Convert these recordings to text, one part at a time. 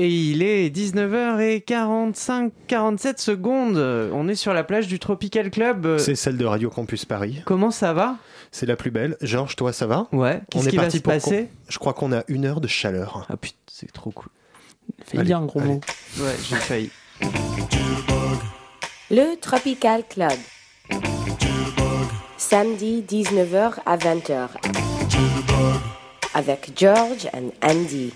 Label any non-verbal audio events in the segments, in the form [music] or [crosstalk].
Et il est 19h45 47 secondes. On est sur la plage du Tropical Club. C'est celle de Radio Campus Paris. Comment ça va? C'est la plus belle. Georges, toi, ça va? Ouais. On Qu'est-ce est qui va parti se pour passer? Je crois qu'on a une heure de chaleur. Ah putain, c'est trop cool. Fais bien, gros allez. mot. Ouais, j'ai failli. Le Tropical Club. Samedi 19h à 20h. Avec George and Andy.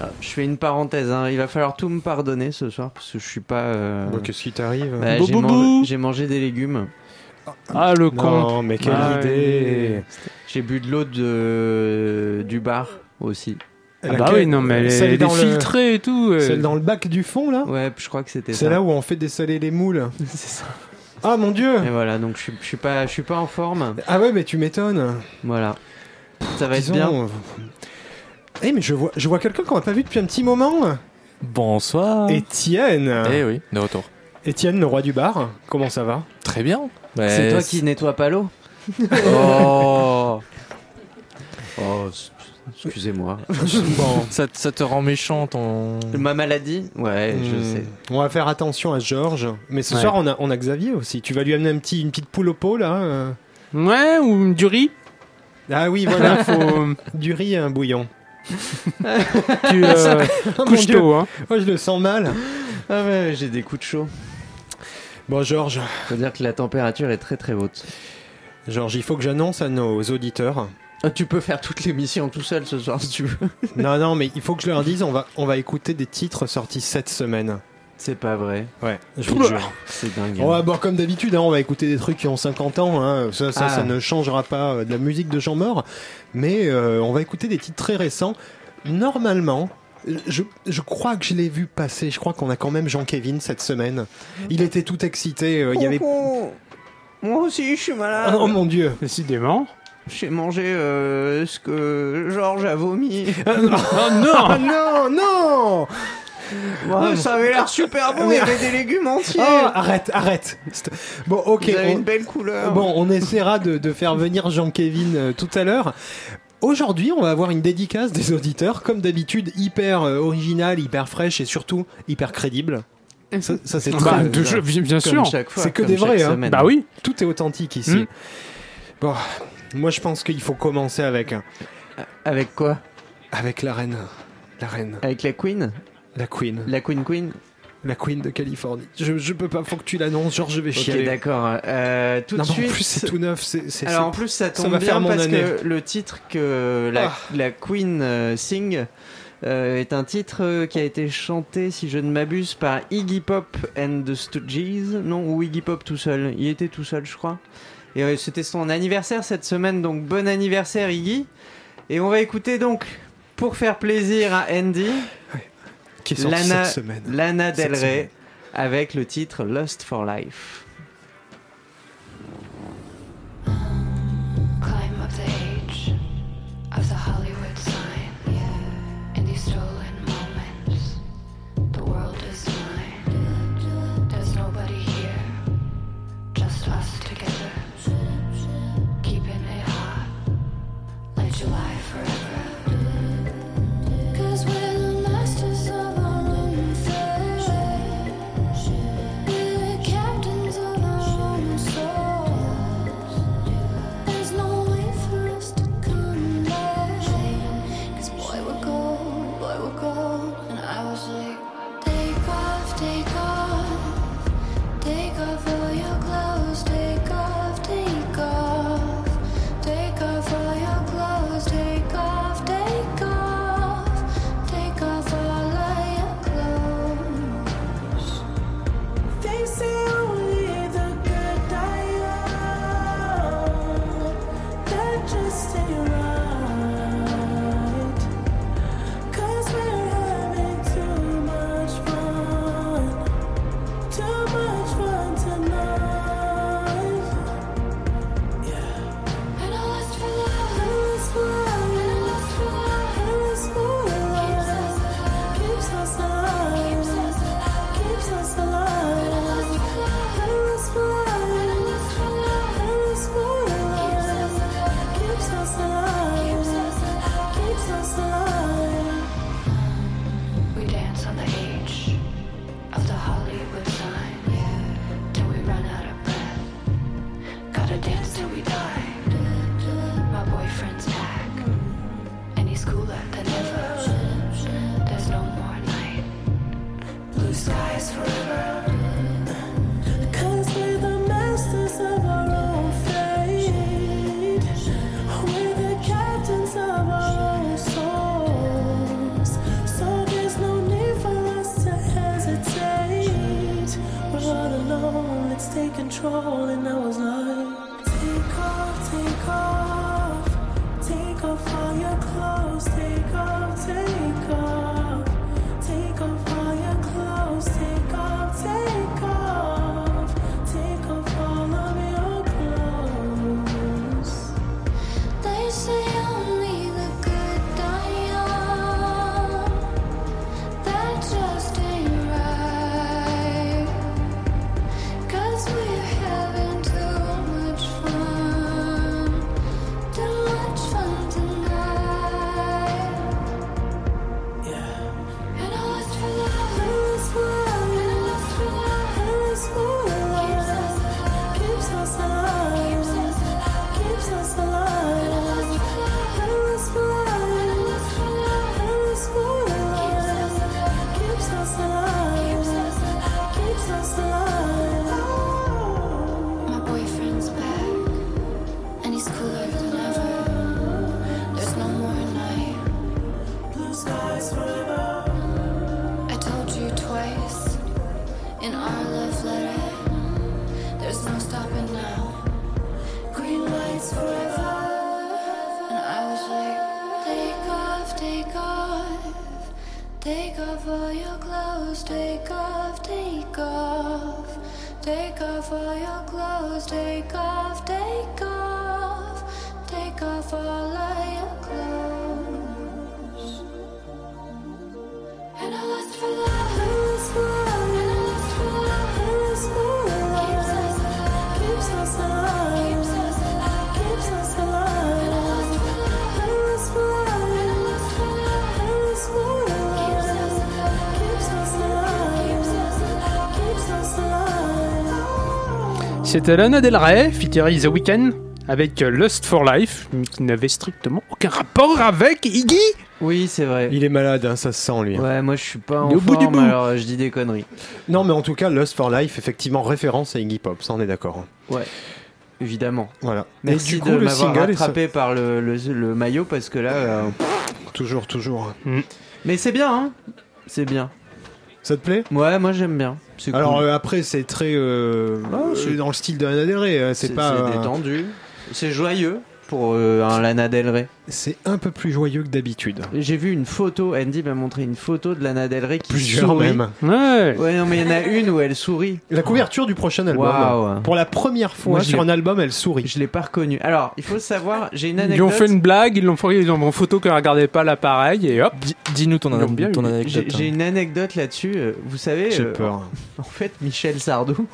Ah, je fais une parenthèse. hein. Il va falloir tout me pardonner ce soir parce que je suis pas. euh, Bon, Qu'est-ce qui t'arrive bah, j'ai mangé- des légumes. Ah, le con. Non, mais quelle Ah, idée J'ai bu de l'eau de... du bar aussi. Ah bah oui, non, mais elle est, elle est le- et tout. euh. Celle dans le bac du fond, là Ouais, je crois que c'était ça. C'est là où on fait dessaler les moules. [laughs] C'est ça. Ah mon dieu Et voilà, donc je suis, je suis pas, je suis pas en forme. Ah ouais, mais tu m'étonnes. Voilà. Ça va être bien. Euh, Eh, mais je vois, je vois quelqu'un qu'on n'a pas vu depuis un petit moment. Bonsoir. Étienne. Eh oui, de retour. Étienne, le roi du bar. Comment ça va? Très bien. C'est toi qui nettoie pas l'eau [laughs] Oh Oh, excusez-moi. [laughs] Bon. ça, ça te rend méchant ton. Ma maladie? Ouais, je Hmm. sais. On va faire attention à Georges. Mais ce Ouais. soir, on a, on a Xavier aussi. Tu vas lui amener un petit, une petite poule au pot, là euh Ouais, ou du riz. Ah oui, Là, voilà. faut. du riz et un bouillon. [laughs] tu, euh, [laughs] Oh, mon couche Dieu. tôt, hein. Oh, je le sens mal. [laughs] Ah ouais, j'ai des coups de chaud. Bon, Georges, Faut dire que la température est très très haute. Georges, il faut que j'annonce à nos auditeurs. Ah, tu peux faire toute l'émission tout seul ce soir si tu veux. non, non, mais il faut que je leur dise, on va, on va écouter des titres sortis cette semaine. C'est pas vrai. Ouais, je vous jure. C'est dingue. On va, bon, comme d'habitude, hein, on va écouter des trucs qui ont 50 ans. hein. Ça, ça, Ah. ça ne changera pas euh, de la musique de Jean Mort. Mais euh, on va écouter des titres très récents. Normalement, je, je crois que je l'ai vu passer. Je crois qu'on a quand même Jean-Kévin cette semaine. Il était tout excité. euh, il y avait... Moi aussi, je suis malade. Oh mon dieu Décidément. J'ai mangé euh, ce que Georges a vomi. [laughs] Oh non Ah non, non Ça avait l'air super bon, il y avait des légumes entiers. Oh, Arrête, arrête Bon, ok. Vous avez on- une belle couleur. Bon, on essaiera de, de faire venir Jean-Kévin euh, tout à l'heure. Aujourd'hui, on va avoir une dédicace des auditeurs, comme d'habitude, hyper euh, originale, hyper fraîche et surtout hyper crédible. Ça, ça, c'est Bah, très- de jeu, bien sûr. chaque fois, C'est que des vrais, hein. Bah oui. Tout est authentique ici. Hmm. Bon, moi je pense qu'il faut commencer avec Avec quoi? Avec la reine, la reine, Avec la Queen? La queen, La Queen Queen la queen de Californie. Je, je peux pas, faut que tu l'annonces, genre je vais Ok, chialer. d'accord. Euh, tout Non, de suite. en plus c'est tout neuf, c'est Alors en plus ça tombe bien faire parce année. que le titre que la, Ah. la Queen euh, sing euh, est un titre qui a été chanté, si je ne m'abuse, par Iggy Pop and the Stooges, non ou Iggy Pop tout seul. Il était tout seul, je crois. Et c'était son anniversaire cette semaine, donc bon anniversaire Iggy. Et on va écouter donc pour faire plaisir à Andy, qui est Lana, cette semaine. Lana Del Rey avec le titre Lost for Life. Clothes, take off, take off. Take off all your clothes, take off, take off. Take off all of your C'était Lana Del Rey, featuring The Weeknd, avec euh, Lust for Life, qui n'avait strictement aucun rapport avec Iggy. Oui, c'est vrai. Il est malade, hein, ça se sent lui. Ouais, moi je suis pas en au bout du forme, bout. alors euh, je dis des conneries. Non, mais en tout cas, Lust for Life, effectivement, référence à Iggy Pop, ça on est d'accord. Ouais, évidemment. Voilà. Merci Et du coup, de le m'avoir rattrapé par le, le, le maillot parce que là. euh, toujours, toujours. Mais c'est bien, hein C'est bien. Ça te plaît? Ouais, moi j'aime bien. C'est Alors cool. euh, après, c'est très euh, Ah, c'est- euh, dans le style de Lana Del Rey. C'est pas. euh, détendu. C'est joyeux pour euh, un Lana Del Rey. c'est un peu plus joyeux que d'habitude. J'ai vu une photo, Andy m'a montré une photo de Lana Del Rey qui Plusieurs sourit. même. Ouais. Ouais, non, mais il y en a une où elle sourit. La couverture du prochain album. Pour la première fois Moi, sur un album, elle sourit. Je l'ai pas reconnue. Alors, il faut savoir, j'ai une Ils anecdote. ont fait une blague, ils l'ont fait, ils ont en photo qu'elle regardait pas l'appareil et hop. Dis- Dis-nous ton, Ils bien anecdote. J'ai hein. une anecdote là-dessus. euh, Vous savez, J'ai euh, peur. [laughs] en fait, Michel Sardou,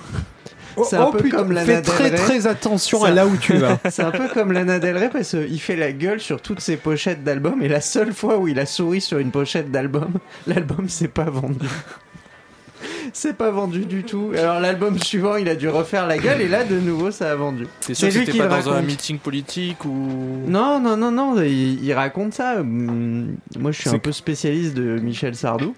c'est un oh, peu putain, comme Lana Fais Del très Rey. très attention Ça- à là où tu vas. [laughs] c'est un peu comme Lana Del Rey parce qu'il fait la gueule sur toutes ses pochettes d'albums et la seule fois où il a souri sur une pochette d'album, [laughs] l'album s'est pas vendu. [laughs] C'est pas vendu du tout. Alors l'album suivant, il a dû refaire la gueule et là de nouveau ça a vendu. T'es sûr c'est que lui c'était qui pas dans un raconte. meeting politique ou. Non, non, non, non, il, il raconte ça. Moi je suis C'est un peu spécialiste de Michel Sardou.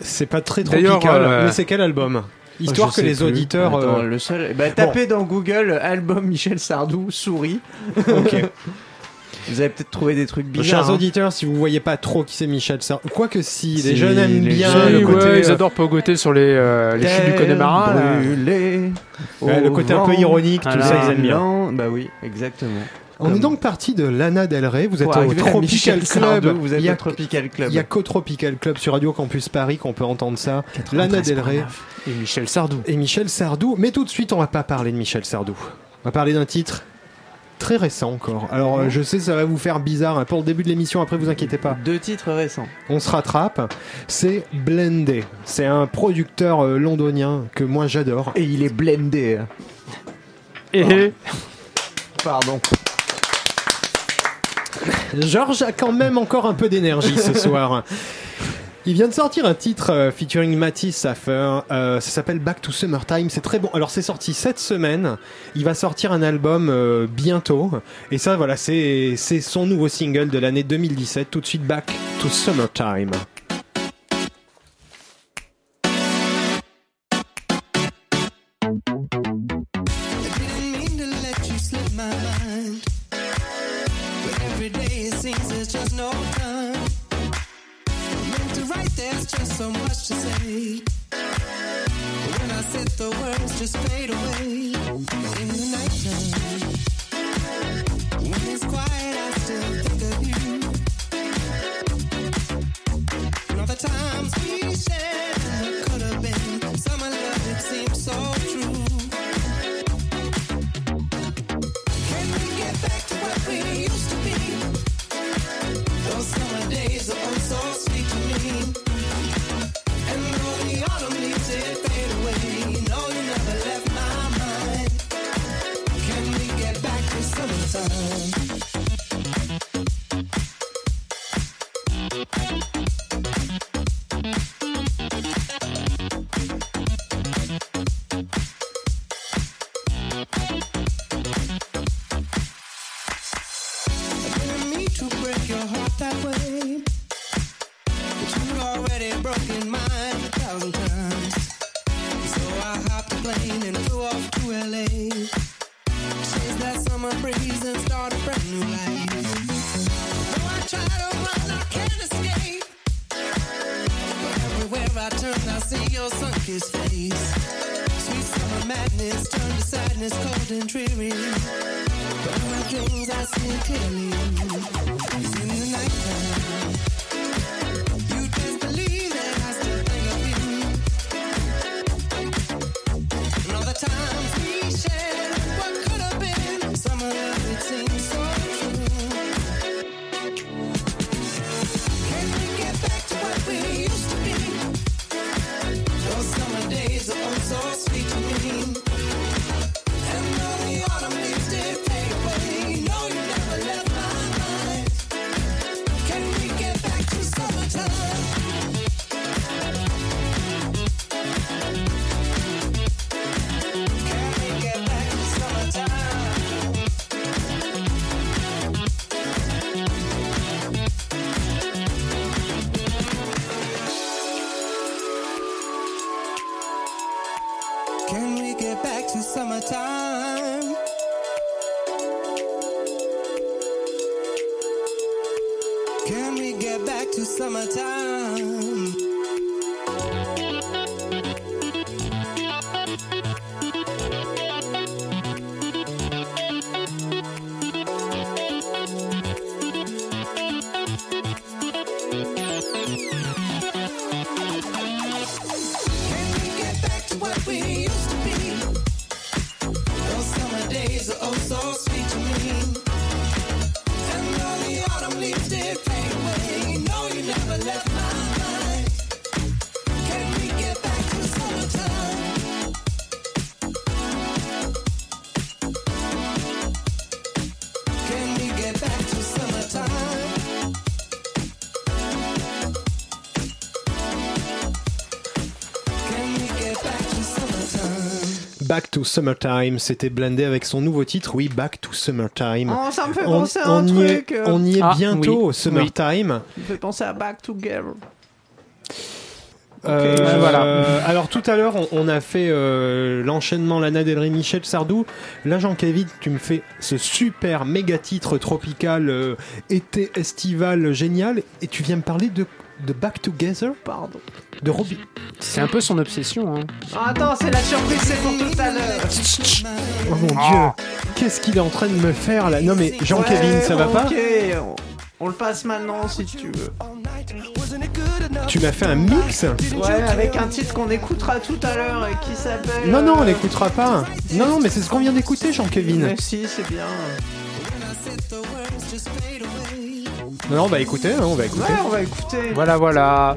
C'est pas très tropical. euh, Mais c'est quel album? Histoire que les plus. auditeurs. Attends, euh, le seul. Bah, tapez dans Google album Michel Sardou souris. ok. [laughs] Vous allez peut-être trouver des trucs bizarres. Chers hein. auditeurs, si vous voyez pas trop qui c'est Michel Sardou, quoique si, Si, les jeunes aiment les bien jeunes, le côté, ouais, ils adorent pogoter sur les, euh, les chutes du Connemara. ouais, le côté un peu ironique, tout ça, ils aiment bien. Bah oui, exactement. On est donc parti de Lana Del Rey. Vous êtes Pour au Tropical Club. Sardou, vous êtes il y a, Tropical Club. il y a qu'au Tropical Club sur Radio Campus Paris qu'on peut entendre ça. Lana Del Rey Et Michel Sardou. et Michel Sardou. Mais tout de suite, on va pas parler de Michel Sardou. On va parler d'un titre très récent encore. Alors, euh, je sais, ça va vous faire bizarre hein, pour le début de l'émission. Après, vous inquiétez pas. Deux titres récents. On se rattrape. C'est Blendé. C'est un producteur euh, londonien que moi j'adore. Et il est blendé. Et Pardon. [laughs] Georges a quand même encore un peu d'énergie ce [laughs] soir. Il vient de sortir un titre euh, featuring Matisse Saffer. Euh, ça s'appelle Back to Summertime. C'est très bon. Alors c'est sorti cette semaine. Il va sortir un album euh, bientôt. Et ça, voilà, c'est c'est son nouveau single de l'année 2017. Tout de suite, Back to Summertime. There's just no time. Meant to write, there's just so much to say. When I said the words just fade away in the nighttime. When it's quiet, I still think of you. And all the times we to Summertime, c'était blindé avec son nouveau titre, oui, Back to Summertime. Oh, ça me fait on, penser à un on y truc. est, on y est Ah, bientôt oui. Summertime. Ça me fait penser à Back Together. Euh, voilà. euh, [laughs] alors tout à l'heure, on, on a fait euh, l'enchaînement Lana Del Rey, Michel Sardou. Là, Jean-Kévin, tu me fais ce super méga titre tropical, euh, été estival génial, et tu viens me parler de, de Back Together, Pardon. de Robbie. C'est un peu son obsession. Hein. Ah, attends, c'est la surprise, c'est pour tout à l'heure. Oh mon dieu, qu'est-ce qu'il est en train de me faire là? Non mais Jean-Kévin, Ouais, ça va pas? Ok, on, on le passe maintenant si tu veux. Tu m'as fait un mix? Ouais, avec un titre qu'on écoutera tout à l'heure et qui s'appelle. Non, non, on euh, n'écoutera pas. Non, non, mais c'est ce qu'on vient d'écouter, Jean-Kévin. Mais si, c'est bien. Non, on va écouter, hein, on va écouter. Ouais, on va écouter. Voilà, voilà.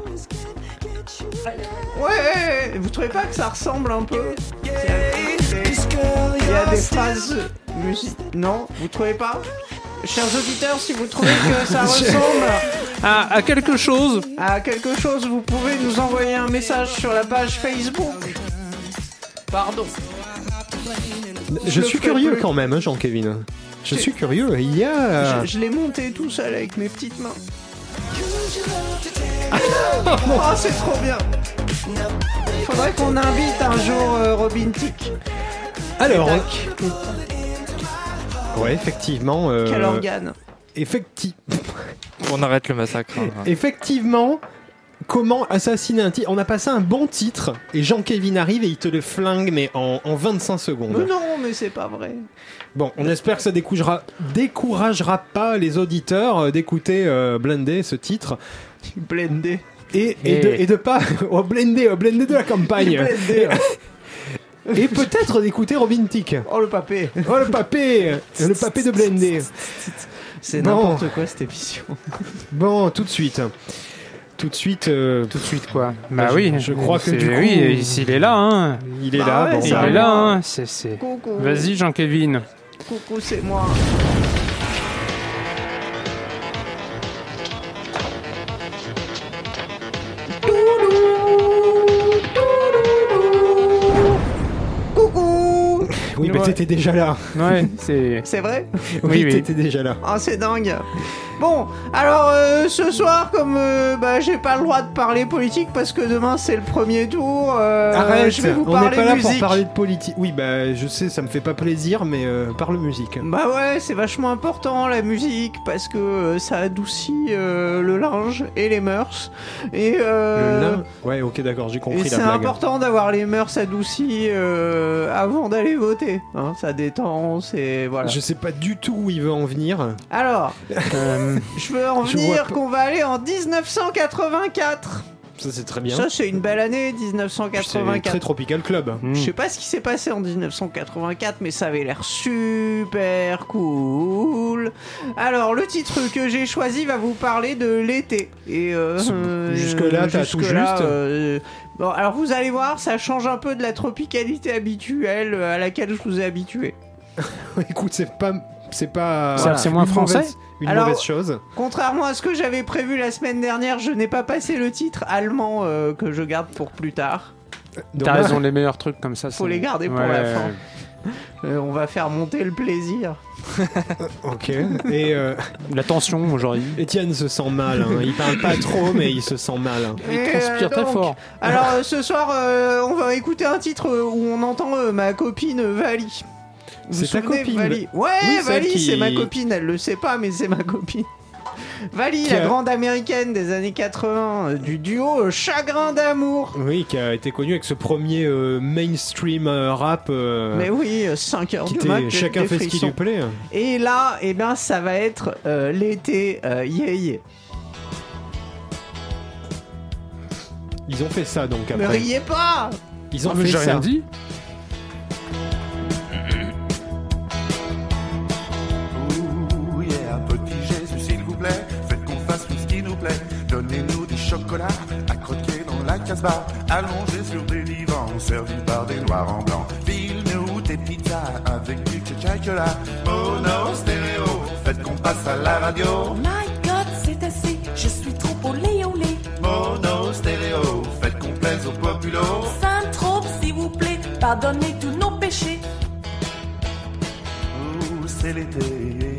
Ouais, vous trouvez pas que ça ressemble un peu? Il y a des phrases musique. Non, vous trouvez pas? Chers auditeurs, si vous trouvez que ça [laughs] ressemble à quelque chose. à quelque chose, vous pouvez nous envoyer un message sur la page Facebook. Pardon. Je suis curieux plus. quand même, hein, Jean-Kévin. Je suis curieux. Il y a. Je, je l'ai monté tout seul avec mes petites mains. oh, [laughs] c'est trop bien. Faudrait qu'on invite un jour euh, Robin Tick. Alors. Ouais, effectivement. euh, Quel organe? effecti- On arrête le massacre. hein. [laughs] Effectivement. Comment assassiner un titre On a passé un bon titre et Jean-Kévin arrive et il te le flingue mais en, en 25 secondes. Mais non, mais c'est pas vrai. Bon, on espère que ça découragera, découragera pas les auditeurs euh, d'écouter euh, Blindé, ce titre, Blendé. et, et, de, et de pas [laughs] au Blindé, au Blindé de la campagne, [laughs] Blendé. et peut-être d'écouter Robin Tick. Oh le papé. Oh le papé, le papé de Blindé. [laughs] C'est Bon. n'importe quoi cette émission. Bon, tout de suite, tout de suite, euh, Tout de suite, quoi. Bah je- oui. je crois que C'est- du coup- Oui, s'il est là, hein. il est Bah là. ouais, bon, Il est là, hein. C'est. Vas-y, Jean-Kévin. Coucou, c'est moi. T'étais déjà là. Ouais, [laughs] c'est. C'est vrai Oui, Oui, oui. t'étais déjà là. Ah, c'est dingue. Bon, alors euh, ce soir, comme euh, bah, j'ai pas le droit de parler politique parce que demain c'est le premier tour, euh, Arrête, je vais vous on n'est parler pas là musique. pour parler de politique. Oui, bah je sais, ça me fait pas plaisir, mais euh, parle musique. Bah ouais, c'est vachement important la musique parce que euh, ça adoucit euh, le linge et les mœurs. Et, euh, Le lin. Ouais, ok, d'accord, j'ai et compris la c'est blague. important d'avoir les mœurs adoucies euh, avant d'aller voter. Hein, ça détend, c'est voilà. Je sais pas du tout où il veut en venir. Alors, [laughs] Euh, je veux en Je venir qu'on va aller en 1984. Ça, c'est très bien. Ça, c'est une belle année, C'est 1984. très Tropical Club. Je sais pas ce qui s'est passé en 1984, mais ça avait l'air super cool. Alors, le titre que j'ai choisi va vous parler de l'été. Et euh, C'est- euh, jusque-là, t'as tout jusque-là, juste. Bon, alors vous allez voir, ça change un peu de la tropicalité habituelle euh, à laquelle je vous ai habitué. [laughs] Écoute, c'est pas. C'est pas. C'est- c'est moins une français mauvaise- Une Alors- mauvaise chose. Contrairement à ce que j'avais prévu la semaine dernière, je n'ai pas passé le titre allemand euh, que je garde pour plus tard. T'as raison, les meilleurs trucs comme ça. Faut les garder pour Ouais. la fin. Euh, on va faire monter le plaisir. [laughs] Ok. [laughs] Et euh, La tension aujourd'hui? Étienne se sent mal. hein. Il parle pas trop, mais il se sent mal. hein. Il Et, transpire euh, très donc, fort. Alors [laughs] euh, ce soir, euh, on va écouter un titre euh, où on entend euh, ma copine Vali. Vous C'est ta souvenez, copine, Vali? Ouais, Oui, celle Vali, qui- c'est ma copine. Elle le sait pas, mais c'est ma copine. Vali, la a- grande américaine des années 80, euh, du duo euh, Chagrin d'amour. Oui, qui a été connu avec ce premier euh, mainstream euh, rap. euh, Mais oui, 5 heures qui du mat, chacun des fait ce qui lui plaît. Et là, eh ben, ça va être euh, l'été, euh, yeah, yeah. Ils ont fait ça donc Ne après. riez pas Ils ont Ah, mais fait j'ai ça. rien dit. Allongés sur des divans servis par des noirs en blanc. File-nous des pizzas avec du chocolat. Mono stéréo, faites qu'on passe à la radio. My God, c'est assez, je suis trop olé olé. Mono stéréo, faites qu'on plaise aux populos. Saint-Trope, s'il vous plaît, pardonnez tous nos péchés. Ouh, c'est l'été?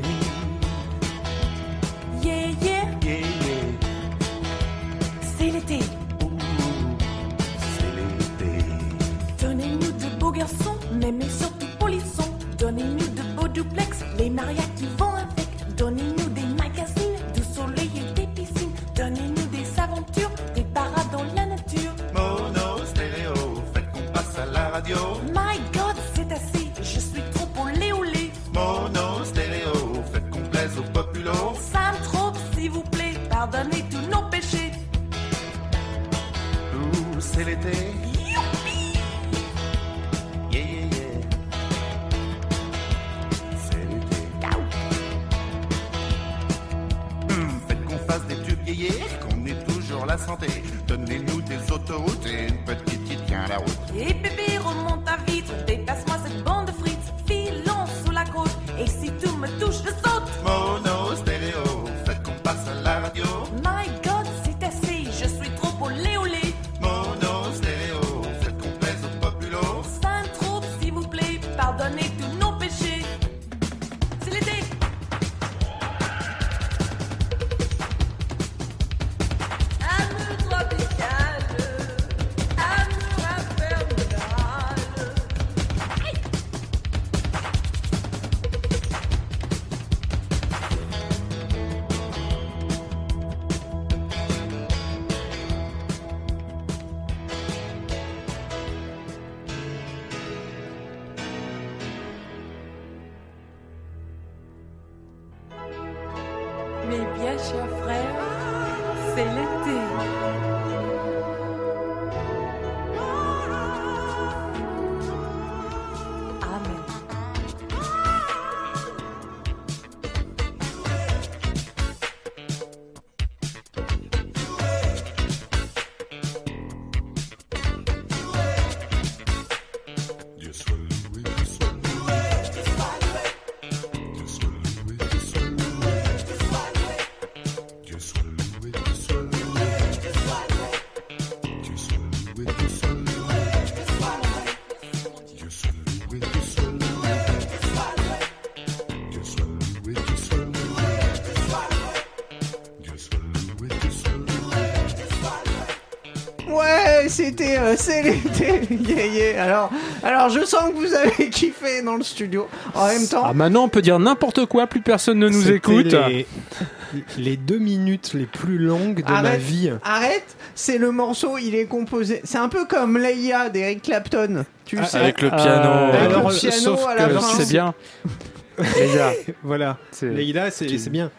Garçons, mais mais surtout polissons. Donnez-nous de beaux duplex, les marias qui vont avec. Donnez-nous des magazines, du soleil et des piscines. Donnez-nous des aventures, des parades dans la nature. Mono stéréo, faites qu'on passe à la radio. My God, c'est assez, je suis trop olé olé. Mono stéréo, faites qu'on plaise aux populos. Saint-Trope, s'il vous plaît, pardonnez tous nos péchés. Ouh, c'est l'été. Donnez-nous des autoroutes et une petite qui tient la route. Et bébé, remonte ta vitre, C'était euh, c'est l'été, yeah, yeah. Alors, alors je sens que vous avez [laughs] kiffé dans le studio. En même temps, Ah, maintenant, on peut dire n'importe quoi, plus personne ne nous écoute. Les, les deux minutes les plus longues de ma vie. arrête, c'est le morceau, il est composé. C'est un peu comme Leia d'Eric Clapton. Tu Ah, sais. Avec le Euh, piano. Avec Alors, le piano sauf à la que fin. c'est bien. [laughs] Gars, Voilà. c'est Leïla, c'est bien.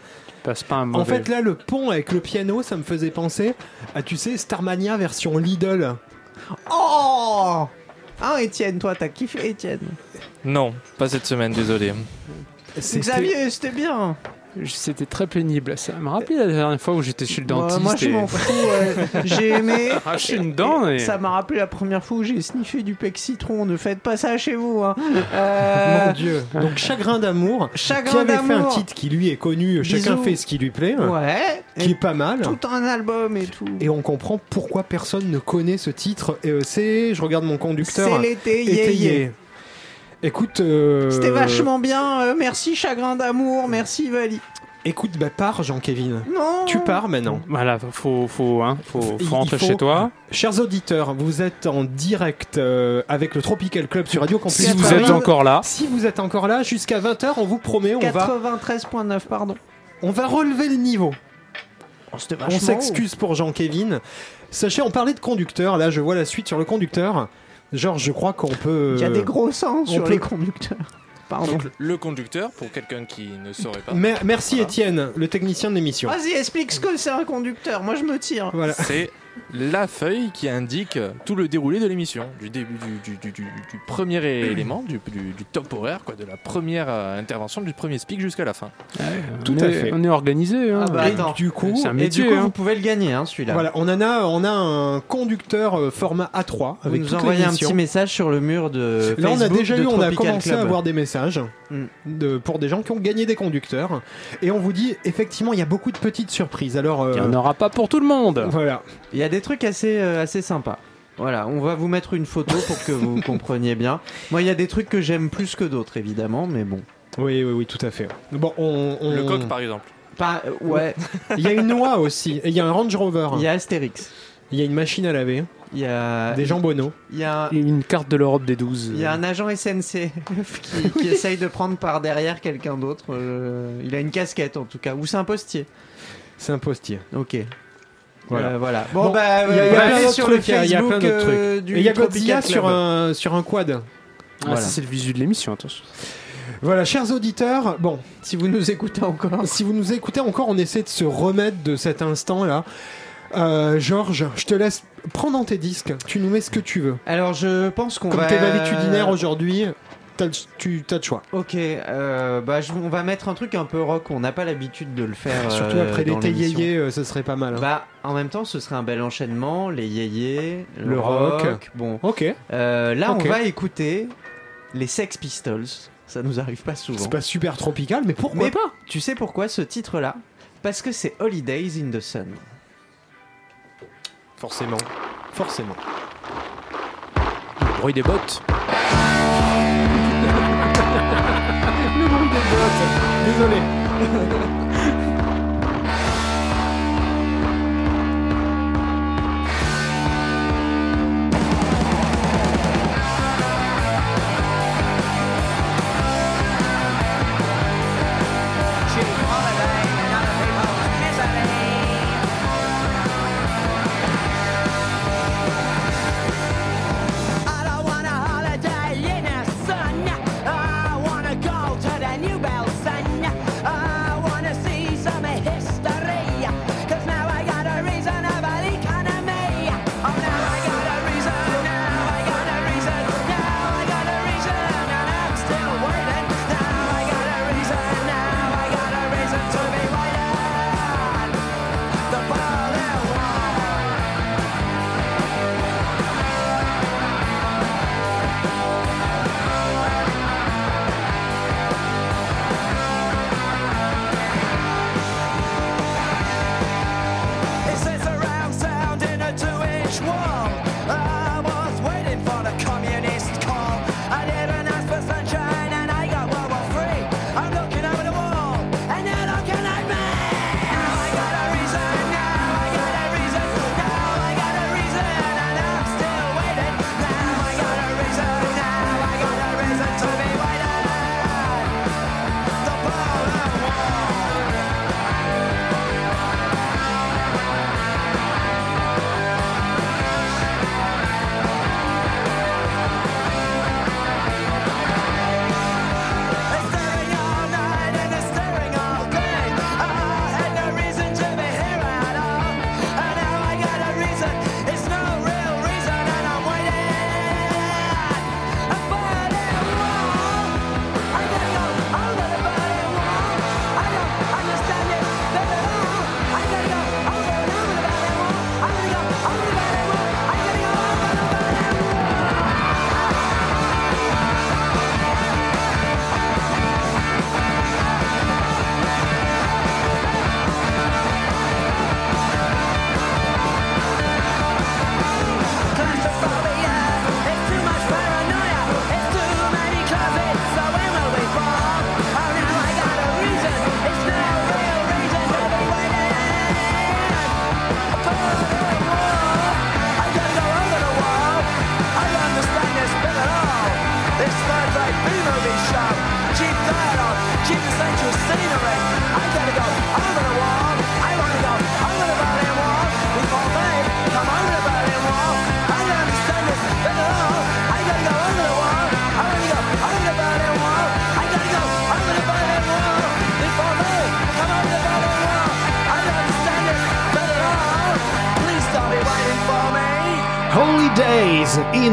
Passe pas un En fait, là, le pont avec le piano, ça me faisait penser à, tu sais, Starmania version Lidl. Oh Hein, Étienne, toi, t'as kiffé, Étienne. Non, pas cette semaine, désolé. Xavier, c'était bien. C'était très pénible. Ça me rappelle la dernière fois où j'étais chez le Moi, dentiste. moi, je et- m'en fous. ouais. J'ai aimé. [laughs] Arracher une dent et- Ça m'a rappelé la première fois où j'ai sniffé du pec citron. Ne faites pas ça chez vous. Hein. Euh, Mon Dieu. Donc, Chagrin d'amour. Qui Chagrin avait fait un titre qui lui est connu, chacun fait ce qui lui plaît, Ouais. qui Et est pas mal. tout un album et tout. Et on comprend pourquoi personne ne connaît ce titre. Et, euh, c'est, je regarde mon conducteur. C'est l'été, yeah, Été, yeah. yeah. Écoute. euh, C'était vachement bien. euh, merci Chagrin d'amour. Merci Vali. Écoute, bah pars, Jean-Kévin. Non. Tu pars maintenant. Voilà, faut, faut, hein, faut, rentrer faut- chez toi. Chers auditeurs, vous êtes en direct euh, avec le Tropical Club sur Radio Campus. Si vous Paris. êtes encore là, Si vous êtes encore là, jusqu'à 20h, on vous promet, on va. 93.9, pardon. on va relever le niveau. Oh, On s'excuse pour Jean-Kévin. Sachez, on parlait de conducteur. Là, je vois la suite sur le conducteur. Georges, je crois qu'on peut. Il y a des gros sens on sur peut- les conducteurs. Pardon. Donc, le conducteur, pour quelqu'un qui ne saurait pas, Mer- merci Voilà. Étienne, le technicien de l'émission. Vas-y, explique ce que c'est un conducteur. Moi, je me tire. Voilà. c'est la feuille qui indique tout le déroulé de l'émission, du début du, du- du- du- du premier élément, du, du- du top horaire, quoi, de la première euh, intervention, du premier speak jusqu'à la fin. Tout on à est- fait. On est organisé. hein. Ah bah, Et attends. du coup, un Et métier. du coup, hein. vous pouvez le gagner, hein, celui-là. voilà, on en a, on a un conducteur euh, format A3 Vous avec nous toute envoyez un petit message sur le mur de Là, on a déjà de eu, on a commencé Club. à avoir des messages Mm. de, pour des gens qui ont gagné des conducteurs. Et on vous dit, effectivement, il y a beaucoup de petites surprises. Alors, euh, Il n'y en aura pas pour tout le monde. voilà. Il y a des trucs assez, euh, assez sympas. Voilà, on va vous mettre une photo pour que vous [laughs] compreniez bien. Moi, il y a des trucs que j'aime plus que d'autres, évidemment, mais bon. Oui, oui, oui, tout à fait. Bon, on, on- Le coq, par exemple. Pas, euh, ouais, [laughs] Il y a une noix aussi. Il y a un Range Rover. il y a Astérix. Il y a une machine à laver. Il y a, Des jambonneaux. il y a, Une carte de l'Europe des 12. il y a un agent [laughs] qui, qui essaye de prendre par derrière quelqu'un d'autre. euh, il a une casquette en tout cas, ou c'est un postier. C'est un postier. Ok. Voilà. Euh, voilà. Bon, Bon, bah, Il y a, il y a euh, plein allez d'autres sur le trucs. Il y a- plein d'autres trucs. euh, il y a Godzilla sur un, sur un quad. Ah, ça, c'est le visu de l'émission, attention. Voilà, chers auditeurs, bon, Si vous nous écoutez encore. si vous nous écoutez encore, on essaie de se remettre de cet instant-là. Euh, Georges, je te laisse prendre dans tes disques. Tu nous mets ce que tu veux. Alors, je pense qu'on Comme va. t'es valétudinaire aujourd'hui, t'as le- tu as le choix. Ok, euh, bah, je- on va mettre un truc un peu rock. On n'a pas l'habitude de le faire. [laughs] Surtout euh, après dans l'été yéyé, euh, ce serait pas mal. hein. Bah, en même temps, ce serait un bel enchaînement. Les yéyés, le, Le rock. rock. Bon, ok, Euh, là, on va écouter les Sex Pistols. Ça nous arrive pas souvent. c'est pas super tropical, mais pourquoi Mais pas? Tu sais pourquoi ce titre-là? Parce que c'est Holidays in the Sun. Forcément, forcément. Le bruit des bottes. Désolé. I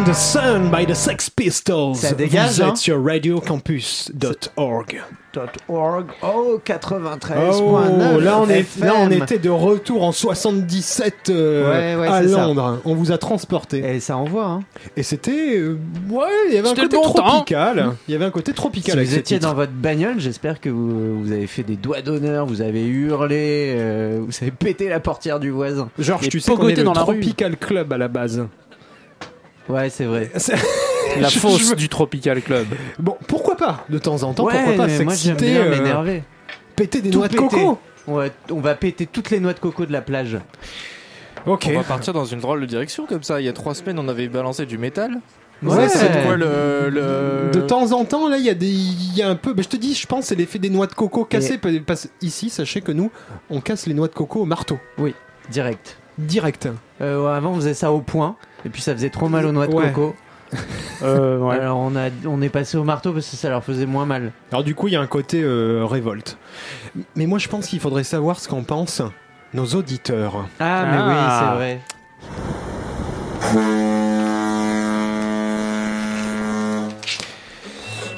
the Sun by the Sex Pistols. Ça dégage, Vous hein. êtes sur radiocampus.org. .org. Oh, 93.9. Oh, là on, est, là on était de retour en 77 euh, Ouais, ouais, à ça. Londres. On vous a transporté. Et ça envoie, hein. Et c'était. euh, ouais, il y avait un côté le bon temps. tropical. Il y avait un côté Si tropical avec vous étiez titre. dans votre bagnole, j'espère que vous, vous avez fait des doigts d'honneur, vous avez hurlé, euh, vous avez [laughs] pété la portière du voisin. Georges, tu sais qu'on est le dans la rue. Tropical Club à la base. Ouais, c'est vrai. La [laughs] Je- fosse je- du Tropical Club. Bon, pourquoi pas De temps en temps, ouais, pourquoi pas moi j'aime s'exciter, bien euh, m'énerver. péter des Tout noix de péter. coco Ouais, on va péter toutes les noix de coco de la plage. Ok. On va partir dans une drôle de direction comme ça. Il y a trois semaines, on avait balancé du métal. Ouais, c'est quoi le, le- De temps en temps, là, il y a des, il y a un peu. bah, je te dis, je pense, c'est l'effet des noix de coco cassées. Parce ici, sachez que nous, on casse les noix de coco au marteau, Direct. direct. Euh, avant on faisait ça au point, et puis ça faisait trop mal aux noix de Ouais. coco. [laughs] Euh, ouais. Alors on, a, on est passé au marteau parce que ça leur faisait moins mal. Alors du coup, il y a un côté euh, révolte. Mais moi, je pense qu'il faudrait savoir ce qu'en pensent nos auditeurs. Ah, mais Ah. oui, c'est vrai.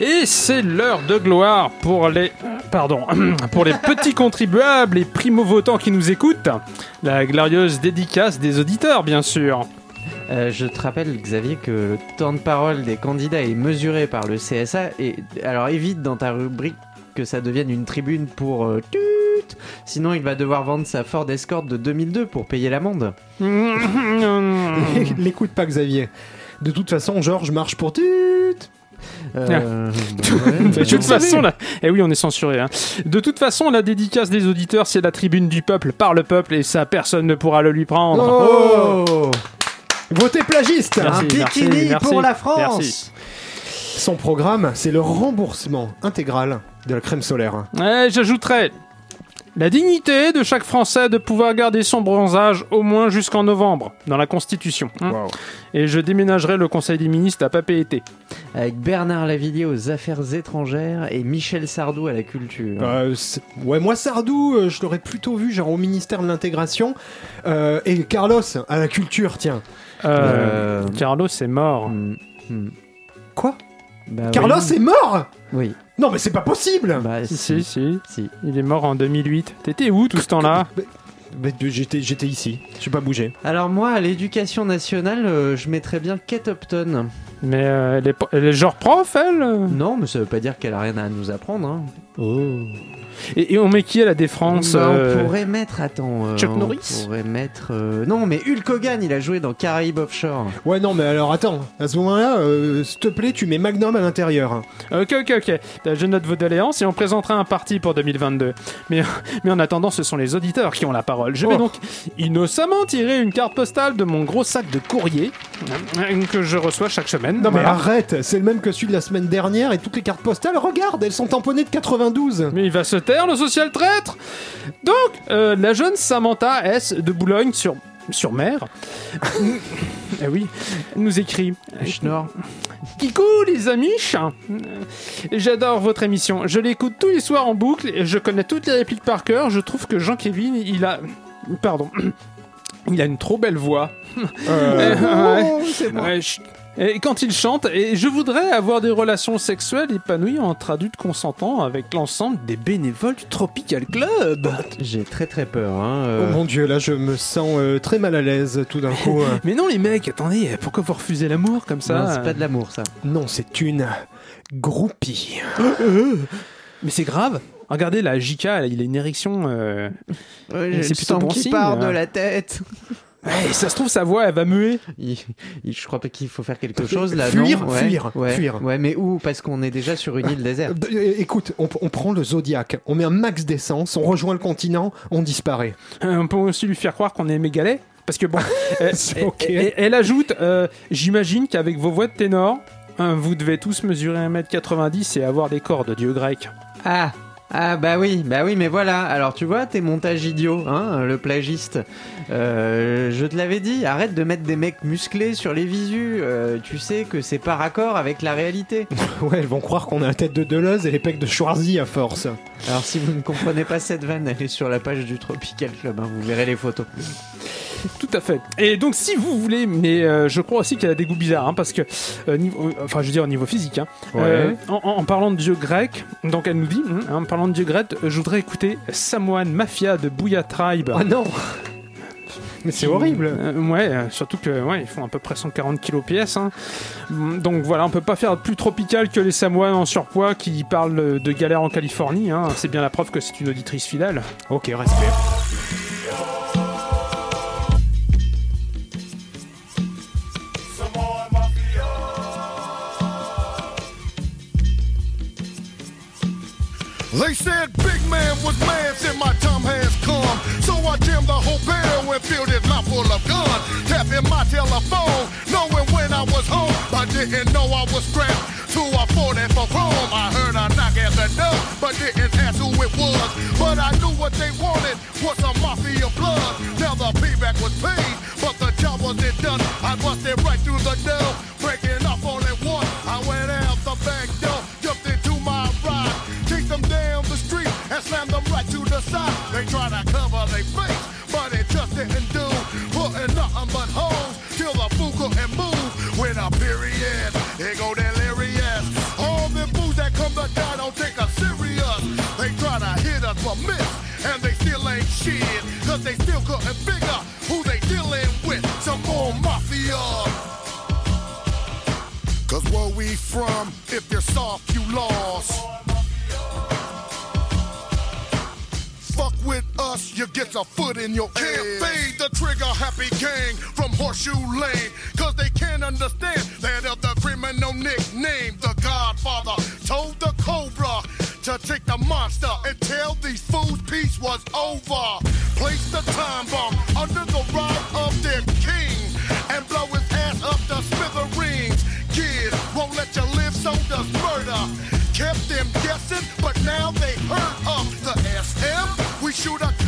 Et c'est l'heure de gloire pour les pardon [clears throat] pour les petits contribuables et primo-votants qui nous écoutent. La glorieuse dédicace des auditeurs, bien sûr. Euh, je te rappelle, Xavier, que le temps de parole des candidats est mesuré par le CSA. Et alors évite dans ta rubrique que ça devienne une tribune pour euh, tut. Sinon, il va devoir vendre sa Ford Escort de 2002 pour payer l'amende. [laughs] L'écoute pas, Xavier. De toute façon, Georges marche pour tut. Euh, [laughs] De toute façon, là, eh oui, on est censuré. hein. De toute façon, la dédicace des auditeurs, c'est la tribune du peuple par le peuple, et ça, personne ne pourra le lui prendre. Oh Votez plagiste Merci, Un bikini merci, pour la France merci. Son programme, c'est le remboursement intégral de la crème solaire. Ouais, J'ajouterais la dignité de chaque Français de pouvoir garder son bronzage au moins jusqu'en novembre, dans la Constitution. hein. Et je déménagerai le Conseil des ministres à Papé-Été. Avec Bernard Lavillier aux affaires étrangères et Michel Sardou à la culture. Euh, ouais, moi Sardou, euh, je l'aurais plutôt vu genre au ministère de l'intégration Euh, et Carlos à la culture, tiens. Euh, Euh, Carlos est mort. hmm, hmm. Quoi Bah Carlos oui. est mort Oui. Non mais c'est pas possible. Bah, Si, si. si. Il est mort en 2008. T'étais où tout ce temps-là Mais- j'étais j'étais ici, j'ai pas bougé. Alors moi, à l'éducation nationale, euh, je mettrais bien Kate Upton. Mais euh, elle, est, elle est genre prof, elle? Non, mais ça veut pas dire qu'elle a rien à nous apprendre. hein. Et, et on met qui à la défense Bah, euh, On pourrait mettre, attends... euh, Chuck on Norris pourrait mettre... euh, Non, mais Hulk Hogan, il a joué dans Caraïbes Offshore. Ouais non mais alors attends, à ce moment-là, euh, s'il te plaît, tu mets Magnum à l'intérieur. Ok, ok, ok. Euh, Je note vos doléances et on présentera un parti pour 2022. Mais, [laughs] mais en attendant, ce sont les auditeurs qui ont la parole. Je vais Oh. donc innocemment tirer une carte postale de mon gros sac de courrier euh, que je reçois chaque semaine. Non mais arrête, c'est le même que celui de la semaine dernière et toutes les cartes postales, regarde, elles sont tamponnées de 92. Mais il va se taire, le social traître Donc, euh, la jeune Samantha S. de Boulogne sur, sur mer, [laughs] eh oui, nous écrit Schnorr. Kikou, les amis. J'adore votre émission. Je l'écoute tous les soirs en boucle et je connais toutes les répliques par cœur. Je trouve que Jean-Kévin, il a. Pardon. [clears throat] Il a une trop belle voix. Euh, [laughs] Ouais. oh, Et quand il chante, et je voudrais avoir des relations sexuelles épanouies entre adultes consentants avec l'ensemble des bénévoles du Tropical Club. J'ai très très peur. Hein, Oh euh. mon dieu, là je me sens euh, très mal à l'aise tout d'un coup. euh. [laughs] Mais non, les mecs, attendez, pourquoi vous refusez l'amour comme ça? C'est pas de l'amour, ça. non, c'est une groupie. [gasps] Mais c'est grave. Regardez, la JK, elle, il a une érection. euh, Ouais, c'est plutôt bon qui qui part de la tête. [laughs] Ouais, ça se trouve, sa voix, elle va muer. Il- il- je crois pas qu'il faut faire quelque chose là. Fuir, non? Ouais, fuir, ouais, fuir. Ouais, mais où? Parce qu'on est déjà sur une île déserte. Euh, euh, écoute, on, on prend le Zodiac, on met un max d'essence, on rejoint le continent, on disparaît. Euh, On peut aussi lui faire croire qu'on est mégalais. Parce que bon, [laughs] euh, C'est elle- ok. elle, elle ajoute euh, J'imagine qu'avec vos voix de ténor, hein, vous devez tous mesurer 1m90 et avoir des corps de dieu grec. Ah ah bah oui, bah oui, mais voilà. Alors tu vois, tes montages idiots, hein, le plagiste. Euh, je te l'avais dit, arrête de mettre des mecs musclés sur les visus. euh, tu sais que c'est pas raccord avec la réalité. [laughs] Ouais, elles vont croire qu'on a la tête de Deleuze et les pecs de Schwarzy à force. Alors si vous ne comprenez pas cette vanne, est sur la page du Tropical Club. hein, vous verrez les photos. [laughs] Tout à fait. Et donc, si vous voulez, mais euh, je crois aussi qu'elle a des goûts bizarres, hein, parce que, euh, niveau, euh, enfin, je veux dire au niveau physique, hein, Ouais. en, parlant de dieu grec, donc elle nous dit, hein, en parlant de dieu grec, je voudrais écouter Samoan Mafia de Bouya Tribe. Ah non Mais c'est horrible Euh, ouais, euh, surtout que ouais, ils font à peu près 140 kilos pièce. hein. Mm, Donc voilà, on peut pas faire plus tropical que les Samoans en surpoids qui parlent de galère en Californie. hein. C'est bien la preuve que c'est une auditrice fidèle. Ok, respect. Said big man was mad, said my time has come. So I jammed the whole barrel and filled his mouth full of guns. Tapping my telephone, knowing when I was home. I didn't know I was strapped to a 40 for chrome. I heard a knock at the door, but didn't ask who it was. But I knew what they wanted was some mafia blood. Now the payback was paid, but the job wasn't done. I busted right through the door, breaking off at once. I went out the back door, jumped into my ride, and slammed them right to the side. They tried to cover their face, but it just didn't do. Putting nothing but holes till the fool couldn't move. With a period, it go delirious. All the fools that come to die don't take us serious. They try to hit us for miss, and they still ain't shit. Cause they still couldn't figure who they dealing with. Some more mafia. Cause where we from, if you're soft, you lost. Us, you get a foot in your ass. Can't fade the trigger happy gang from Horseshoe Lane. Cause they can't understand that of the criminal nickname. The Godfather told the Cobra to take the monster and tell these fools peace was over. Place the time bomb under the rod of their king and blow his ass up the smithereens. Kids won't let you live, so does murder. Kept them guessing, but now they heard of the SM. We shoot a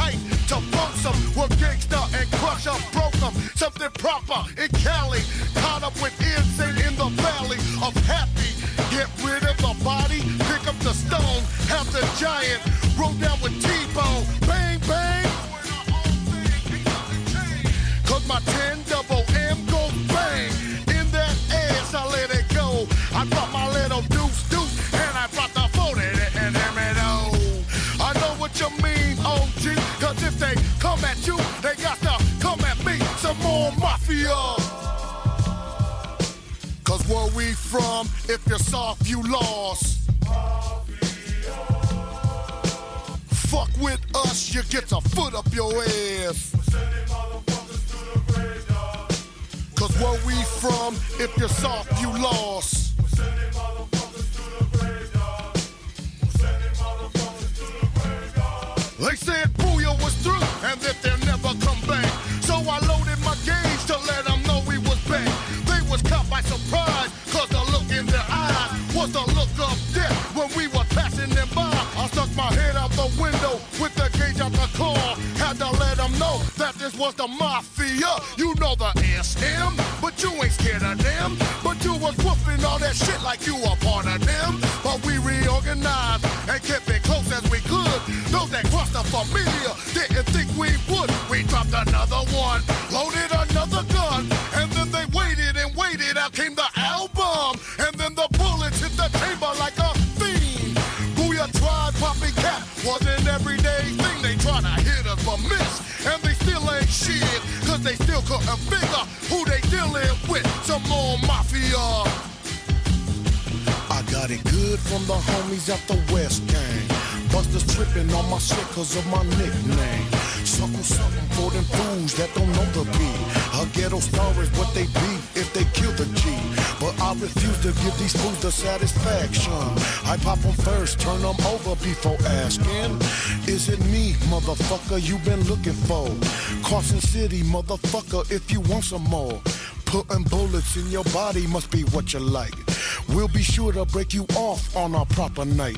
cause they still couldn't figure who they dealing with. Some more mafia. I got it good from the homies at the West Gang. Busters tripping on my shit cause of my nickname. Something, something for them fools that don't know the beat. A ghetto star is what they be if they kill the G. But I refuse to give these fools the satisfaction. I pop them first, turn them over before asking. Is it me, motherfucker, you been looking for? Carson City, motherfucker, if you want some more. Putting bullets in your body must be what you like. We'll be sure to break you off on a proper night.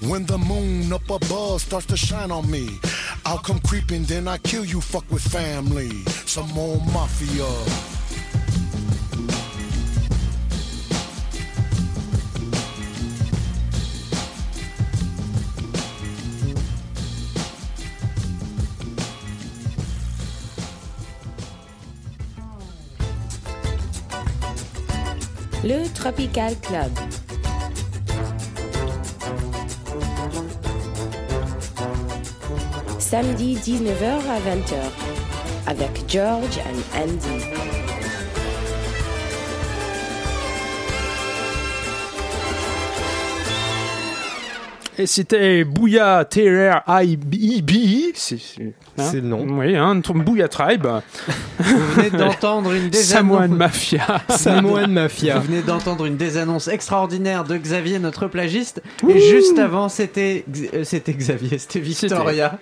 When the moon up above starts to shine on me, I'll come creeping, then I kill you, fuck with family. Some more mafia. Le Tropical Club. Samedi 19h à 20h avec George and Andy. Et c'était Bouya Terror IB. C'est c'est- hein C'est le nom. Oui, hein, Bouya Tribe. Vous venez d'entendre une Samoan désannonce. Mafia. Samoan Mafia. Vous venez d'entendre une désannonce extraordinaire de Xavier, notre plagiste. Et juste avant, euh, c'était Xavier, c'était Victoria,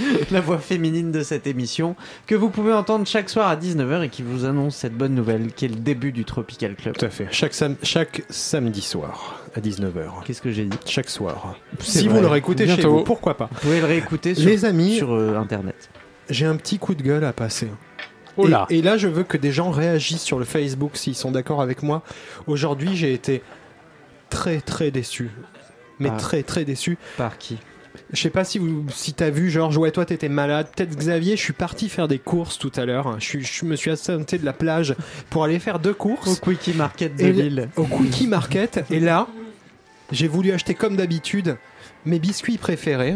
[laughs] la voix féminine de cette émission, que vous pouvez entendre chaque soir à 19h et qui vous annonce cette bonne nouvelle, qui est le début du Tropical Club. Tout à fait. Chaque, sam- chaque samedi soir à 19h. Qu'est-ce que j'ai dit? Chaque soir. Si vrai. vous le réécoutez chez vous, pourquoi pas? Vous pouvez le réécouter sur, Les amis, sur euh, Internet. j'ai un petit coup de gueule à passer. Oh là. Et, et là, je veux que des gens réagissent sur le Facebook s'ils sont d'accord avec moi. Aujourd'hui, j'ai été très très déçu. Mais Ah. très très déçu. Par qui? Je sais pas si vous si t'as vu Georges, ouais toi t'étais malade, peut-être Xavier, je suis parti faire des courses tout à l'heure. Je, me suis assenté de la plage pour aller faire deux Au courses Quickie Market de Lille. au Quickie Market. Et là, j'ai voulu acheter comme d'habitude mes biscuits préférés.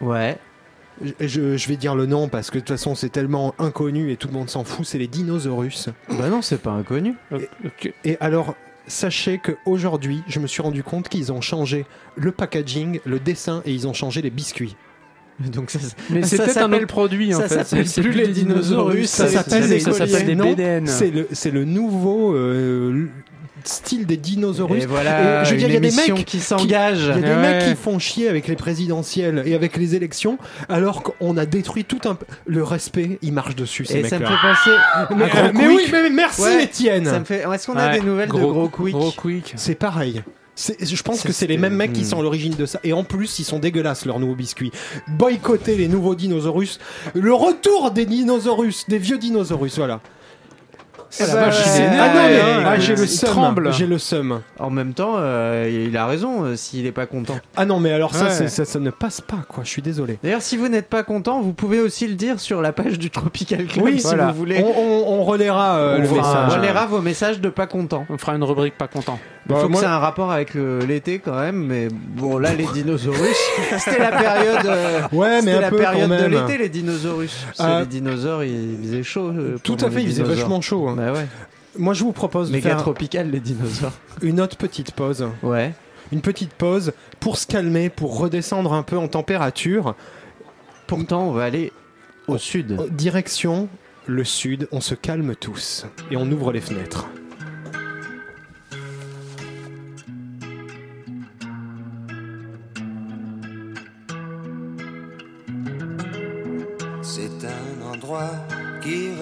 Ouais. Je, je- je vais dire le nom parce que de toute façon c'est tellement inconnu et tout le monde s'en fout, c'est les dinosaures. Bah non, c'est pas inconnu. Et alors, sachez qu'aujourd'hui, je me suis rendu compte qu'ils ont changé le packaging, le dessin et ils ont changé les biscuits. Donc ça, Mais c'est peut-être un autre produit en ça fait. C'est plus les dinosaures, Ça s'appelle des BDN. C'est le, c'est le nouveau euh, style des dinosaures. Et voilà, Et je veux dire, il y a des mecs qui s'engagent. Il y a des Ouais. mecs qui font chier avec les présidentielles et avec les élections, alors qu'on a détruit tout un le respect. Ils marchent dessus ces Et ça me fait penser. Mais, à Gros euh, mais oui, mais merci Ouais, Étienne. Fait. Est-ce qu'on a Ouais, des nouvelles de Gros Quick Gros quick. C'est pareil. Je pense que c'est les mêmes mecs qui sont à l'origine de ça. Et en plus, ils sont dégueulasses, leurs nouveaux biscuits. Boycotter les nouveaux dinosaures. Le retour des dinosaures, des vieux dinosaures, voilà. Ah, la vache, il est ah non, mais hein, ah, j'ai il le seum. tremble. J'ai le seum. En même temps, euh, il a raison euh, s'il est pas content. Ah non, mais alors ça, Ouais. c'est- ça, ça ne passe pas, quoi. Je suis désolé. D'ailleurs, si vous n'êtes pas content, vous pouvez aussi le dire sur la page du Tropical Club Oui, si voilà. vous voulez. On, on, on relaiera euh, On le fera- message. On relaiera vos messages de pas content. On fera une rubrique pas content. Il Bah, faut moi- que ça ait un rapport avec le- l'été quand même, mais bon là les dinosaures, [laughs] c'était la période. euh, Ouais, mais la période de l'été les dinosaures. Euh, les dinosaures, ils faisaient chaud. euh, Tout à fait, il faisait vachement chaud. hein. Bah ouais. Moi, je vous propose de faire tropical les dinosaures. une autre petite pause. Ouais. Une petite pause pour se calmer, pour redescendre un peu en température. Pourtant, on va aller au sud. Euh, Direction le sud, on se calme tous et on ouvre les fenêtres.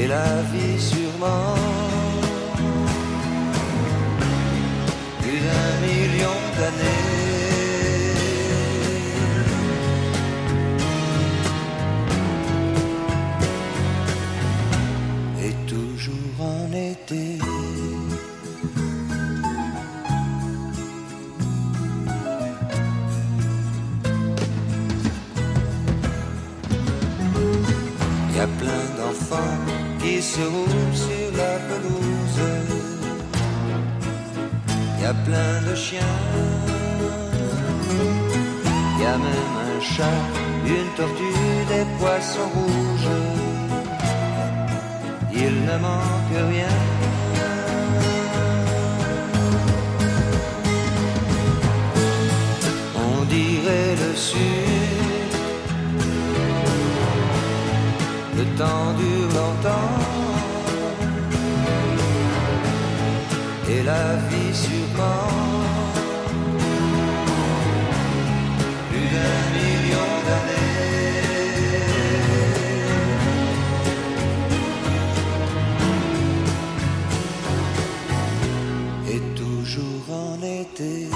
et la vie sûrement. Plus d'un million d'années. Et toujours en été. Y a plein d'enfants qui se roulent sur la pelouse. Y a plein de chiens. Y a même un chat, une tortue, des poissons rouges. Il ne manque rien. On dirait le sud le temps dure et la vie supporte. Plus d'un million d'années. Et toujours en été.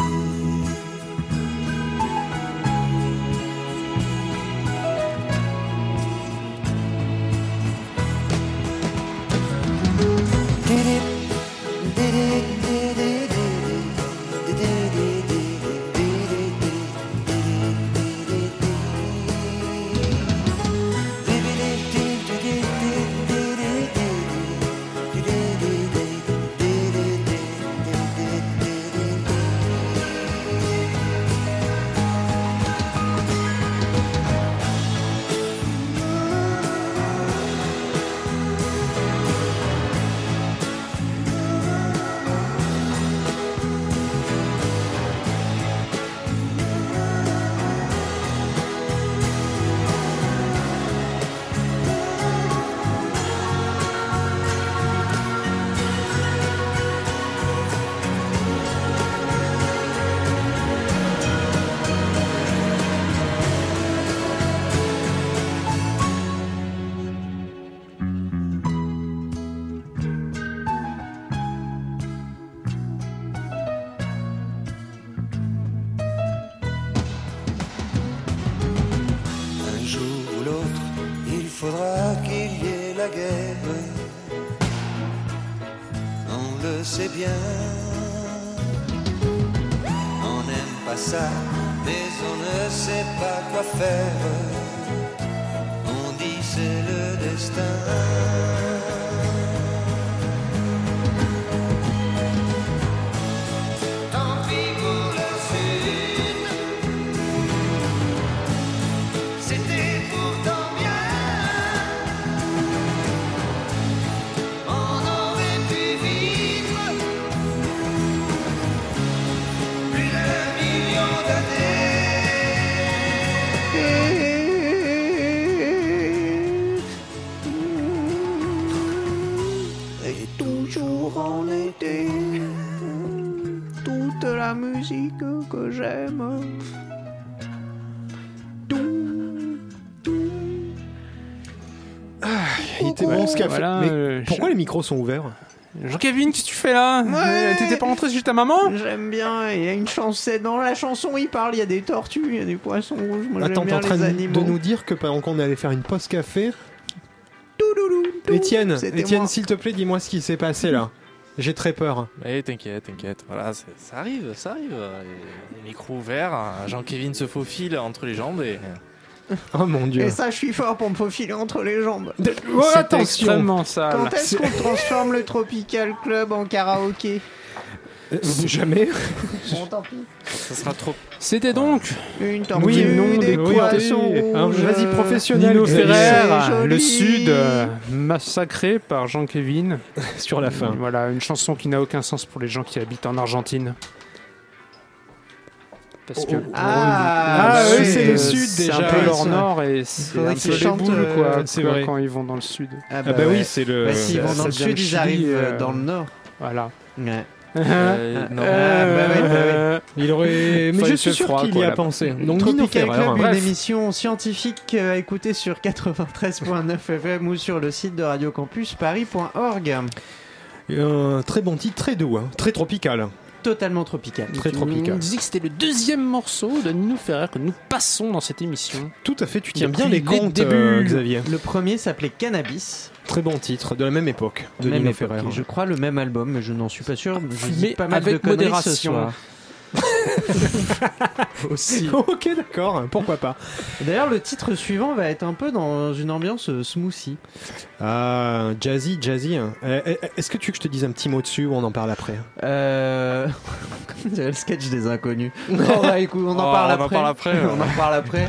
Mais euh, pourquoi les micros sont ouverts Jean-Kevin, qu'est-ce que tu fais là Ouais. T'étais pas rentré chez ta maman J'aime bien, il y a une chanson, dans la chanson il parle, il y a des tortues, il y a des poissons rouges, moi Attends, j'aime t'es en train de, animaux. de nous dire que pendant qu'on allait faire une pause café, tout, Étienne, s'il te plaît, dis-moi ce qui s'est passé là. J'ai très peur. Mais t'inquiète, t'inquiète. Voilà, ça arrive, ça arrive. Les, les micros ouverts, Jean-Kévin se faufile entre les jambes et. [laughs] Oh mon dieu. Et ça, je suis fort pour me faufiler entre les jambes. Oh, attention extrêmement sale. Quand est-ce qu'on transforme le Tropical Club en karaoké Euh, Jamais. Bon, tant pis. Ça sera trop. C'était donc Une tortue, Oui, non, des oui, poissons. Vas-y, professionnel. Nino. Ferrer, le Sud, euh, massacré par Jean-Kevin. [laughs] Sur la fin. Voilà, une chanson qui n'a aucun sens pour les gens qui habitent en Argentine. Parce que Ah, Ah, oui, c'est le euh, sud c'est déjà. un peu leur nord et c'est un peu les boules euh, quoi, c'est quoi, vrai. quand ils vont dans le sud. Ah Ah bah ouais. oui, c'est le. Bah, s'ils vont dans le sud, ils arrivent euh, euh, dans le nord. Voilà. Ouais. Euh, non. Ah, bah ouais, bah ouais. Il aurait. Mais je suis sûr qu'il y a pensé. Donc Tropical. Club, une Bref. émission scientifique à écouter sur 93.9 FM ou sur le site de radiocampusparis.org. Un très bon titre, très doux, hein. très tropical. Totalement tropical. Très On tropical. disait que c'était le deuxième morceau de Nino Ferrer que nous passons dans cette émission. Tout à fait, tu tiens bien les comptes, débuts. euh, Xavier. Le premier s'appelait Cannabis. Très bon titre, de la même époque, de Même Nino époque, Ferrer. Je crois le même album, mais je n'en suis pas sûr. Je Mais dis pas mal avec de modération. ce soir. [laughs] Aussi. [laughs] ok, d'accord, pourquoi pas. D'ailleurs, le titre suivant va être un peu dans une ambiance euh, smoothie. Ah, jazzy, jazzy. hein. Euh, euh, Est-ce que tu veux que je te dise un petit mot dessus ou on en parle après? Euh... [laughs] on dirait le sketch des inconnus. Non, bah, écoute, on en Oh, parle on en après. parle après, ouais. on en parle après.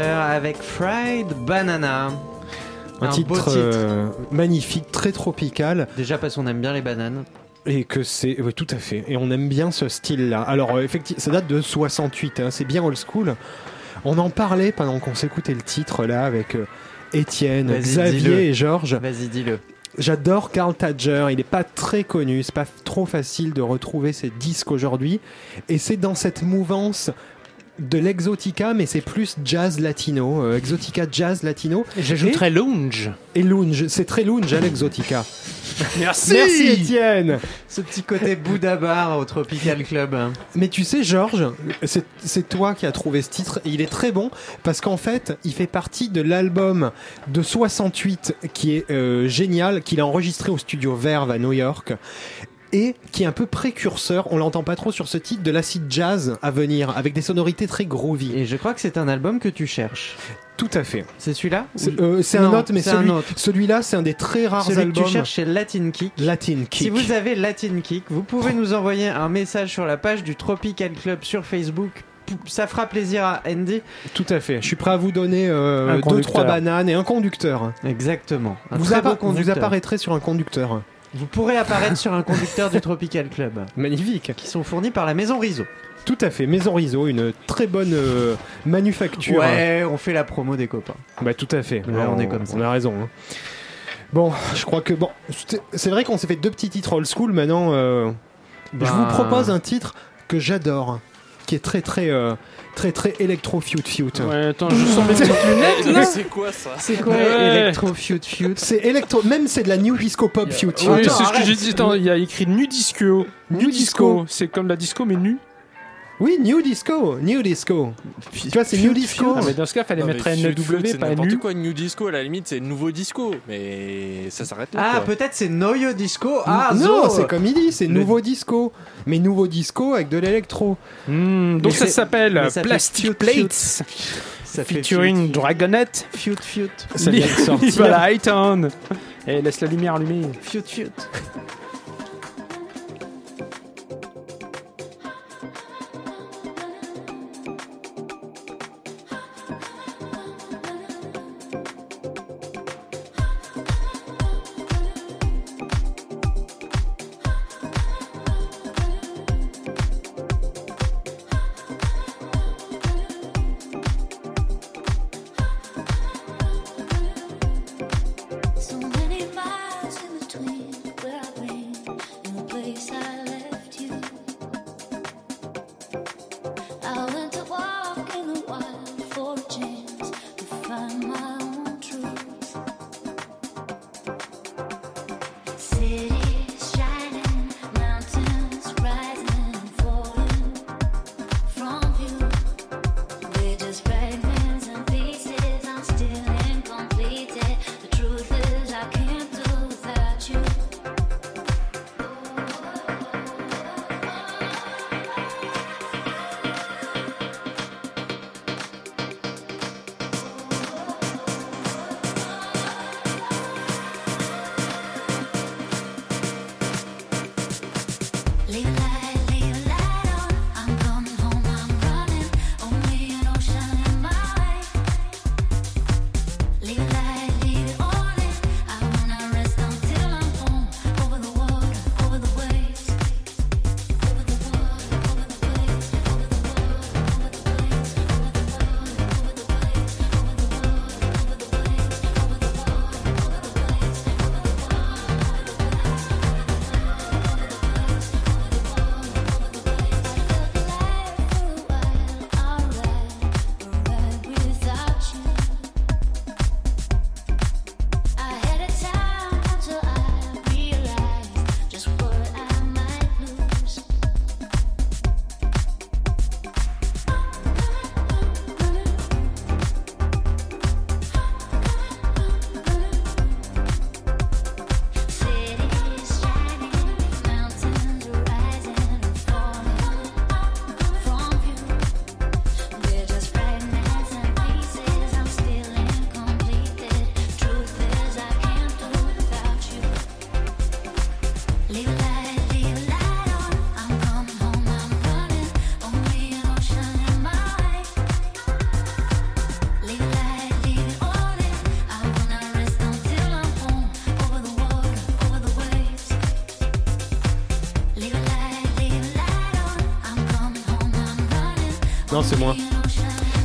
Avec Fried Banana. Un, Un titre, beau titre. euh, magnifique, très tropical. Déjà parce qu'on aime bien les bananes. Et que c'est. Oui, tout à fait. Et on aime bien ce style-là. Alors, effectivement, ça date de 68, hein, c'est bien old school. On en parlait pendant qu'on s'écoutait le titre là avec euh, Étienne. Xavier et Georges. Vas-y, dis-le. J'adore Carl Tadger, il n'est pas très connu, c'est pas trop facile de retrouver ses disques aujourd'hui. Et c'est dans cette mouvance de l'exotica, mais c'est plus jazz latino, euh, exotica jazz latino. J'ajouterais lounge. Et lounge, c'est très lounge à l'exotica. [laughs] Merci. Merci Étienne Ce petit côté [laughs] Bouddha Bar au Tropical Club. Mais tu sais, Georges, c'est c'est toi qui as trouvé ce titre et il est très bon parce qu'en fait, il fait partie de l'album de 68 qui est euh, génial, qu'il a enregistré au studio Verve à New York et qui est un peu précurseur, on l'entend pas trop sur ce titre, de l'acid jazz à venir avec des sonorités très groovy. Et je crois que c'est un album que tu cherches. Tout à fait. C'est celui-là C'est euh, c'est un autre, mais c'est un celui, autre. celui-là, c'est un des très rares Celui que albums. tu cherches, c'est Latin Kick. Latin Kick. Si vous avez Latin Kick, vous pouvez nous envoyer un message sur la page du Tropical Club sur Facebook. Ça fera plaisir à Andy. Tout à fait. Je suis prêt à vous donner euh, deux, trois bananes et un conducteur. Exactement. Un Vous, très appa- beau conducteur. vous apparaîtrez sur un conducteur. Vous pourrez apparaître sur un conducteur du Tropical Club, Magnifique. qui sont fournis par la Maison Riso. Tout à fait. Maison Riso, une très bonne euh, manufacture. Ouais, on fait la promo des copains. Bah tout à fait. On est comme ça. On a raison. hein. Bon, je crois que bon, c'est- c'est vrai qu'on s'est fait deux petits titres old school. Maintenant, euh, je Bah, vous propose un titre que j'adore, qui est très très euh, très très électro fiut fiut. Ouais, attends, je sens mes [laughs] petites lunettes Mais là. c'est quoi ça C'est quoi Ouais. Electro Feud Feud C'est électro, même c'est de la new disco pop. Oui, Attends, c'est ce que j'ai dit. Attends, il y a écrit nu disco. Nu disco. C'est comme la disco mais nu. Oui, new disco, new disco. Tu vois, c'est new disco. Ah, mais dans ce cas, fallait Non, mettre NW, c'est pas n'importe nu. quoi, New Disco, à la limite, c'est nouveau disco. Mais ça s'arrête là. Ah, peut-être c'est Noyo Disco. Ah, non, Zo. c'est comme il dit, c'est Le- nouveau disco. Mais nouveau disco avec de l'électro. Hmm, donc ça s'appelle mais ça fait Plastic fiut, Plates Ça fait featuring Dragonette. Feud Feud. Ça vient de sortir. [laughs] Voilà. Et laisse la lumière allumée. Feud Feud. C'est moi.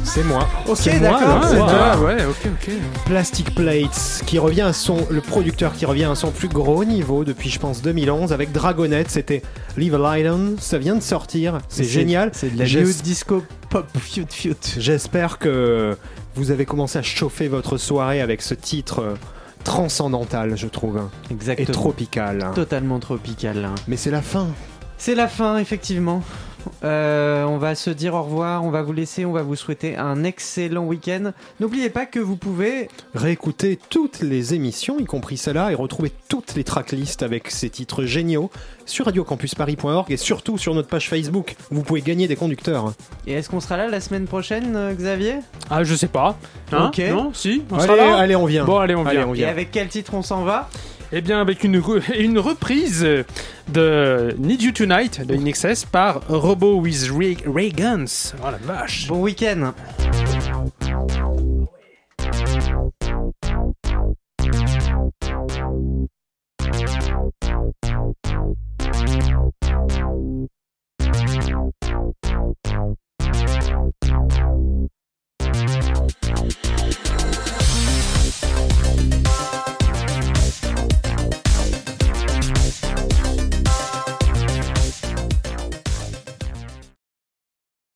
C'est moi. Ok, d'accord, moi. toi. Ah ouais, ok, ok. Plastic Plates, qui revient à son, le producteur qui revient à son plus gros niveau depuis, je pense, 2011 avec Dragonette. C'était a Island. Ça vient de sortir. C'est génial. C'est de la new disco pop. J'espère que vous avez commencé à chauffer votre soirée avec ce titre euh, transcendantal, je trouve, hein, et Exactement. tropical. hein. Totalement tropical. hein. Mais c'est la fin. C'est la fin, effectivement. Euh, on va se dire au revoir, on va vous laisser, on va vous souhaiter un excellent week-end. N'oubliez pas que vous pouvez Réécoutez toutes les émissions, y compris celle-là, et retrouver toutes les tracklists avec ces titres géniaux sur radiocampusparis.org et surtout sur notre page Facebook. Vous pouvez gagner des conducteurs. Et est-ce qu'on sera là la semaine prochaine, euh, Xavier? Ah, je sais pas. Hein? Ok. Non Si On Allez, sera là? allez, on vient. Bon, allez, on Allez, vient. on Et vient. avec quel titre on s'en va? Eh bien, avec une, [laughs] une reprise de Need You Tonight de InXS par Robo with Ray, Guns. Oh la vache! Bon week-end!